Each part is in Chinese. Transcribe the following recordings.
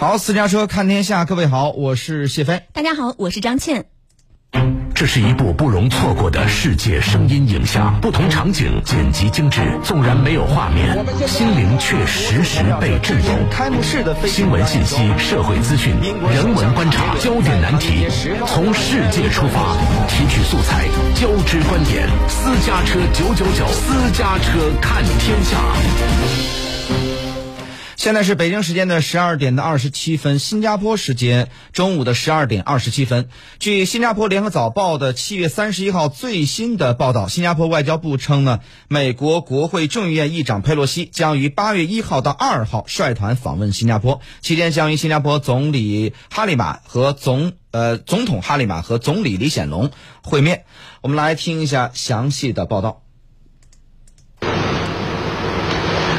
好，私家车看天下，各位好，我是谢飞。大家好，我是张倩。这是一部不容错过的世界声音影像，不同场景剪辑精致，纵然没有画面，心灵却时时被震动。开幕式的新闻信息、社会资讯、人文观察、焦点难题，从世界出发，提取素材，交织观点。私家车九九九，私家车看天下。现在是北京时间的十二点的二十七分，新加坡时间中午的十二点二十七分。据新加坡联合早报的七月三十一号最新的报道，新加坡外交部称呢，美国国会众议院议长佩洛西将于八月一号到二号率团访问新加坡，期间将与新加坡总理哈利马和总呃总统哈利马和总理李显龙会面。我们来听一下详细的报道。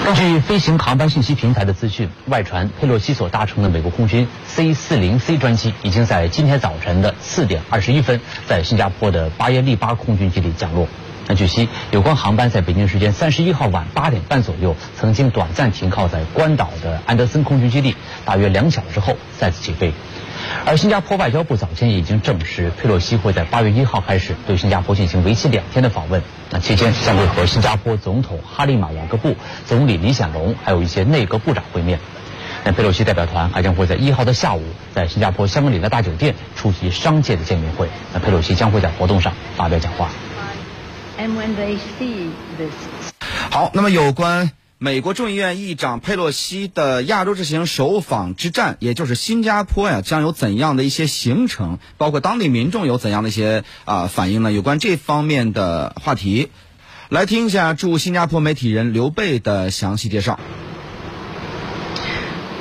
根据飞行航班信息平台的资讯，外传佩洛西所搭乘的美国空军 C-40C 专机已经在今天早晨的四点二十一分，在新加坡的巴耶利巴空军基地降落。那据悉，有关航班在北京时间三十一号晚八点半左右，曾经短暂停靠在关岛的安德森空军基地，大约两小时后再次起飞。而新加坡外交部早前已经证实，佩洛西会在八月一号开始对新加坡进行为期两天的访问。那期间将会和新加坡总统哈利马·雅各布、总理李显龙，还有一些内阁部长会面。那佩洛西代表团还将会在一号的下午，在新加坡香格里拉大酒店出席商界的见面会。那佩洛西将会在活动上发表讲话。好，那么有关。美国众议院议长佩洛西的亚洲之行首访之战，也就是新加坡呀，将有怎样的一些行程？包括当地民众有怎样的一些啊反应呢？有关这方面的话题，来听一下驻新加坡媒体人刘贝的详细介绍。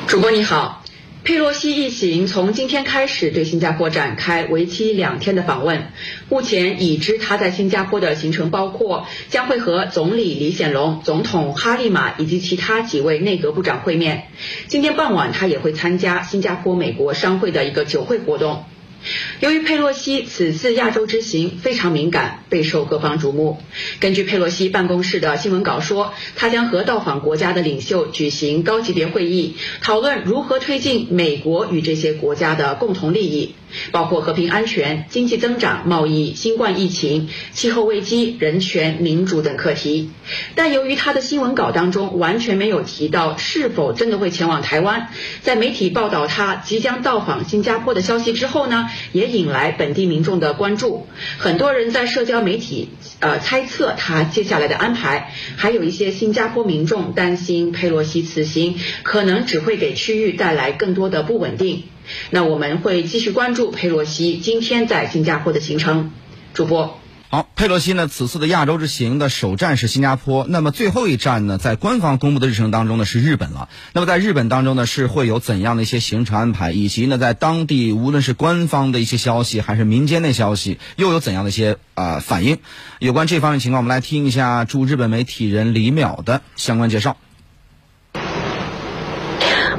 主播你好。佩洛西一行从今天开始对新加坡展开为期两天的访问。目前已知他在新加坡的行程包括将会和总理李显龙、总统哈利马以及其他几位内阁部长会面。今天傍晚他也会参加新加坡美国商会的一个酒会活动。由于佩洛西此次亚洲之行非常敏感，备受各方瞩目。根据佩洛西办公室的新闻稿说，他将和到访国家的领袖举行高级别会议，讨论如何推进美国与这些国家的共同利益。包括和平安全、经济增长、贸易、新冠疫情、气候危机、人权、民主等课题，但由于他的新闻稿当中完全没有提到是否真的会前往台湾，在媒体报道他即将到访新加坡的消息之后呢，也引来本地民众的关注。很多人在社交媒体呃猜测他接下来的安排，还有一些新加坡民众担心佩洛西此行可能只会给区域带来更多的不稳定。那我们会继续关注佩洛西今天在新加坡的行程。主播，好，佩洛西呢此次的亚洲之行的首站是新加坡，那么最后一站呢，在官方公布的日程当中呢是日本了。那么在日本当中呢是会有怎样的一些行程安排，以及呢在当地无论是官方的一些消息还是民间的消息，又有怎样的一些啊反应？有关这方面情况，我们来听一下驻日本媒体人李淼的相关介绍。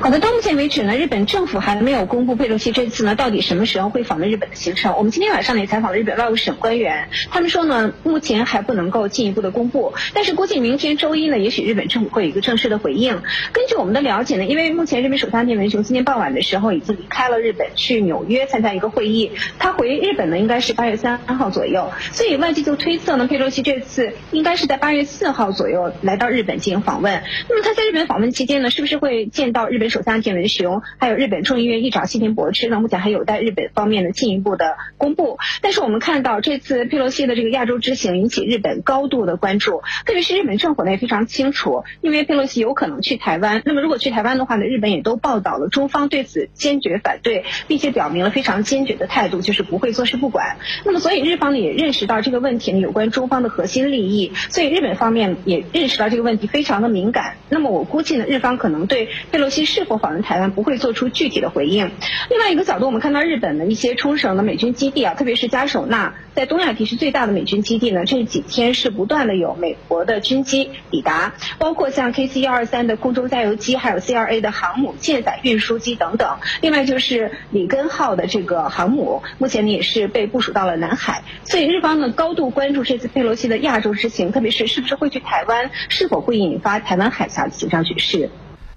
好的，到目前为止呢，日本政府还没有公布佩洛西这次呢到底什么时候会访问日本的行程。我们今天晚上呢也采访了日本外务省官员，他们说呢目前还不能够进一步的公布，但是估计明天周一呢，也许日本政府会有一个正式的回应。根据我们的了解呢，因为目前日本首相菅文雄今天傍晚的时候已经离开了日本，去纽约参加一个会议，他回日本呢应该是八月三号左右，所以外界就推测呢佩洛西这次应该是在八月四号左右来到日本进行访问。那么他在日本访问期间呢，是不是会见到日本？首相田文雄，还有日本众议院议长西田博之呢，目前还有待日本方面的进一步的公布。但是我们看到这次佩洛西的这个亚洲之行引起日本高度的关注，特别是日本政府呢也非常清楚，因为佩洛西有可能去台湾。那么如果去台湾的话呢，日本也都报道了，中方对此坚决反对，并且表明了非常坚决的态度，就是不会坐视不管。那么所以日方呢也认识到这个问题呢有关中方的核心利益，所以日本方面也认识到这个问题非常的敏感。那么我估计呢，日方可能对佩洛西是。是否访问台湾不会做出具体的回应。另外一个角度，我们看到日本的一些冲绳的美军基地啊，特别是加手纳，在东亚地区最大的美军基地呢，这几天是不断的有美国的军机抵达，包括像 KC 幺二三的空中加油机，还有 CRA 的航母舰载运输机等等。另外就是里根号的这个航母，目前呢也是被部署到了南海。所以日方呢高度关注这次佩洛西的亚洲之行，特别是是不是会去台湾，是否会引发台湾海峡的紧张局势。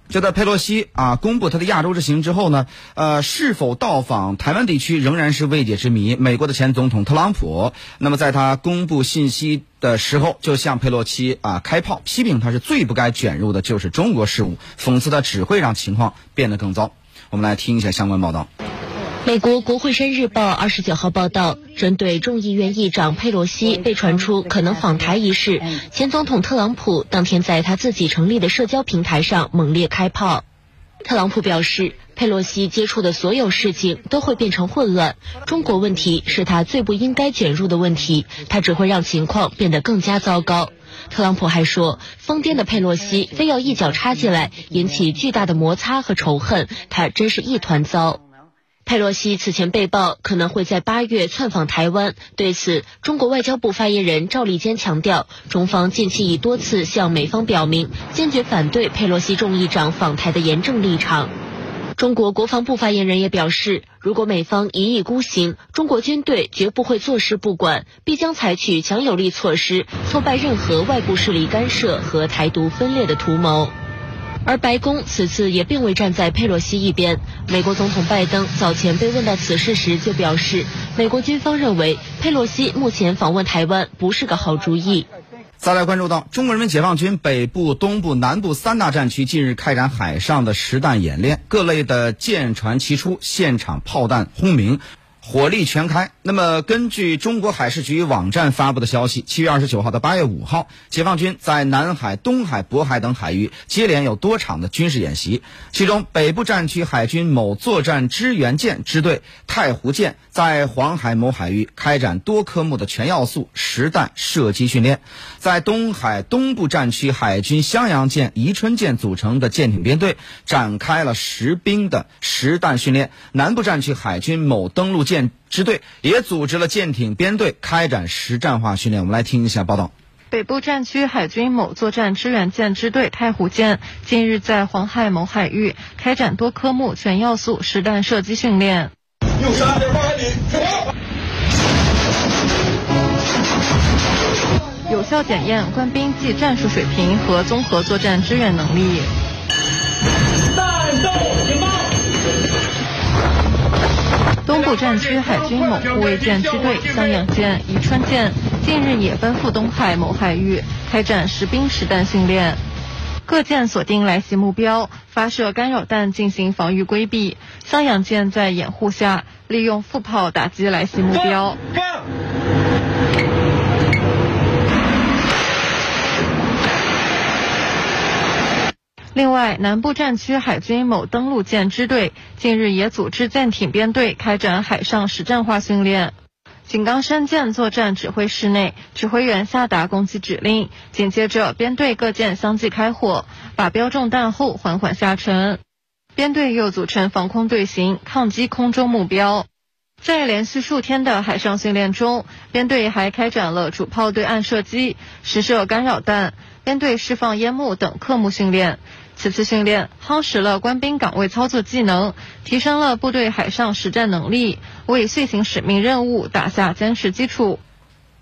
就在佩洛西啊公布他的亚洲之行之后呢，呃，是否到访台湾地区仍然是未解之谜。美国的前总统特朗普，那么在他公布信息的时候，就向佩洛西啊开炮，批评他是最不该卷入的就是中国事务，讽刺他只会让情况变得更糟。我们来听一下相关报道。美国国会山日报二十九号报道，针对众议院议长佩洛西被传出可能访台一事，前总统特朗普当天在他自己成立的社交平台上猛烈开炮。特朗普表示，佩洛西接触的所有事情都会变成混乱，中国问题是他最不应该卷入的问题，他只会让情况变得更加糟糕。特朗普还说，疯癫的佩洛西非要一脚插进来，引起巨大的摩擦和仇恨，他真是一团糟。佩洛西此前被曝可能会在八月窜访台湾，对此，中国外交部发言人赵立坚强调，中方近期已多次向美方表明坚决反对佩洛西众议长访台的严正立场。中国国防部发言人也表示，如果美方一意孤行，中国军队绝不会坐视不管，必将采取强有力措施，挫败任何外部势力干涉和台独分裂的图谋。而白宫此次也并未站在佩洛西一边。美国总统拜登早前被问到此事时就表示，美国军方认为佩洛西目前访问台湾不是个好主意。再来关注到中国人民解放军北部、东部、南部三大战区近日开展海上的实弹演练，各类的舰船齐出，现场炮弹轰鸣。火力全开。那么，根据中国海事局网站发布的消息，七月二十九号到八月五号，解放军在南海、东海、渤海等海域接连有多场的军事演习。其中，北部战区海军某作战支援舰支队“太湖舰”在黄海某海域开展多科目的全要素实弹射击训练；在东海东部战区海军襄阳舰、宜春舰组成的舰艇编队展开了实兵的实弹训练；南部战区海军某登陆舰。舰支队也组织了舰艇编队开展实战化训练。我们来听一下报道。北部战区海军某作战支援舰支队“太湖舰”近日在黄海某海域开展多科目全要素实弹射击训练，六十二点八海里，有效检验官兵技战术水平和综合作战支援能力。东部战区海军某护卫舰支队襄阳舰、宜川舰近日也奔赴东海某海域开展实兵实弹训练，各舰锁定来袭目标，发射干扰弹进行防御规避。襄阳舰在掩护下，利用副炮打击来袭目标。另外，南部战区海军某登陆舰支队近日也组织舰艇编队开展海上实战化训练。井冈山舰作战指挥室内，指挥员下达攻击指令，紧接着编队各舰相继开火，把标中弹后缓缓下沉。编队又组成防空队形，抗击空中目标。在连续数天的海上训练中，编队还开展了主炮对岸射击、实射干扰弹、编队释放烟幕等科目训练。此次训练夯实了官兵岗位操作技能，提升了部队海上实战能力，为遂行使命任务打下坚实基础。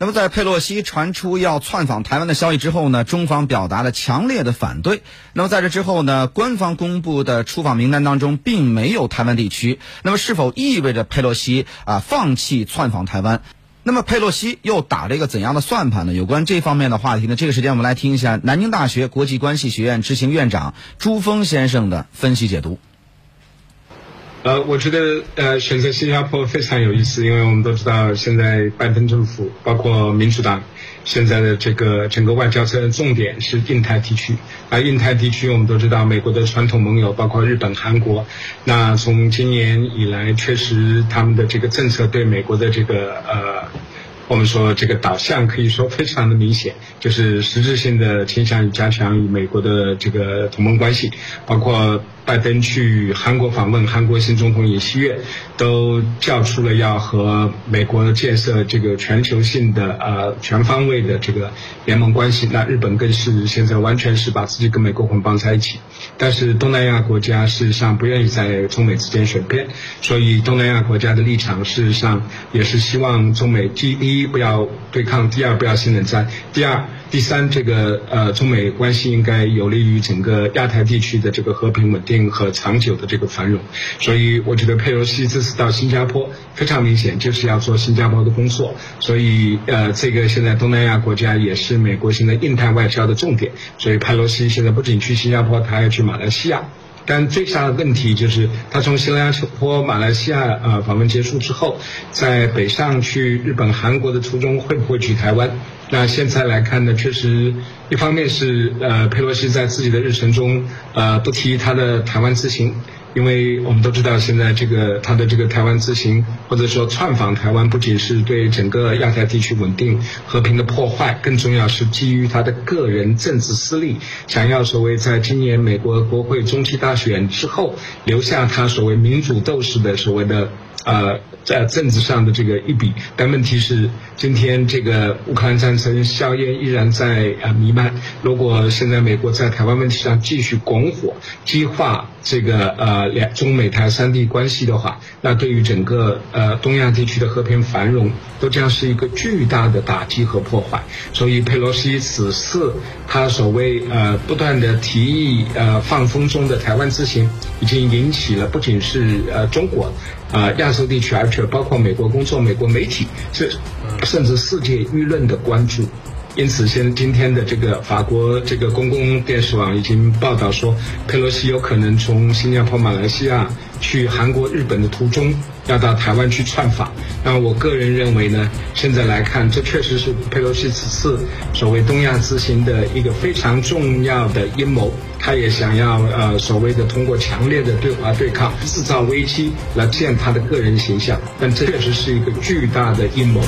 那么，在佩洛西传出要窜访台湾的消息之后呢，中方表达了强烈的反对。那么，在这之后呢，官方公布的出访名单当中并没有台湾地区。那么，是否意味着佩洛西啊放弃窜访台湾？那么佩洛西又打了一个怎样的算盘呢？有关这方面的话题呢，这个时间我们来听一下南京大学国际关系学院执行院长朱峰先生的分析解读。呃，我觉得呃选择新加坡非常有意思，因为我们都知道现在拜登政府包括民主党。现在的这个整个外交的重点是印太地区，而印太地区我们都知道，美国的传统盟友包括日本、韩国，那从今年以来，确实他们的这个政策对美国的这个呃。我们说这个导向可以说非常的明显，就是实质性的倾向于加强与美国的这个同盟关系，包括拜登去韩国访问，韩国新总统尹锡悦都叫出了要和美国建设这个全球性的呃全方位的这个联盟关系。那日本更是现在完全是把自己跟美国捆绑在一起。但是东南亚国家事实上不愿意在中美之间选边，所以东南亚国家的立场事实上也是希望中美第一。一不要对抗，第二不要新冷战，第二。第三，这个呃，中美关系应该有利于整个亚太地区的这个和平稳定和长久的这个繁荣。所以，我觉得佩洛西这次到新加坡非常明显就是要做新加坡的工作。所以，呃，这个现在东南亚国家也是美国现在印太外交的重点。所以，佩洛西现在不仅去新加坡，他还要去马来西亚。但最大的问题就是，他从新加坡、马来西亚啊访问结束之后，在北上去日本、韩国的途中，会不会去台湾？那现在来看呢，确实，一方面是呃，佩洛西在自己的日程中，呃，不提他的台湾之行。因为我们都知道，现在这个他的这个台湾之行，或者说窜访台湾，不仅是对整个亚太地区稳定和平的破坏，更重要是基于他的个人政治私利，想要所谓在今年美国国会中期大选之后，留下他所谓民主斗士的所谓的。呃，在政治上的这个一笔，但问题是，今天这个乌克兰战争硝烟依然在呃弥漫。如果现在美国在台湾问题上继续拱火，激化这个呃两中美台三地关系的话，那对于整个呃东亚地区的和平繁荣，都将是一个巨大的打击和破坏。所以佩洛西此次他所谓呃不断的提议呃放风中的台湾之行，已经引起了不仅是呃中国。啊，亚洲地区，而且包括美国工作、美国媒体，这甚至世界舆论的关注。因此，现今天的这个法国这个公共电视网已经报道说，佩洛西有可能从新加坡、马来西亚去韩国、日本的途中，要到台湾去串访。那我个人认为呢，现在来看，这确实是佩洛西此次所谓东亚之行的一个非常重要的阴谋。他也想要呃所谓的通过强烈的对华对抗制造危机来建他的个人形象，但这确实是一个巨大的阴谋。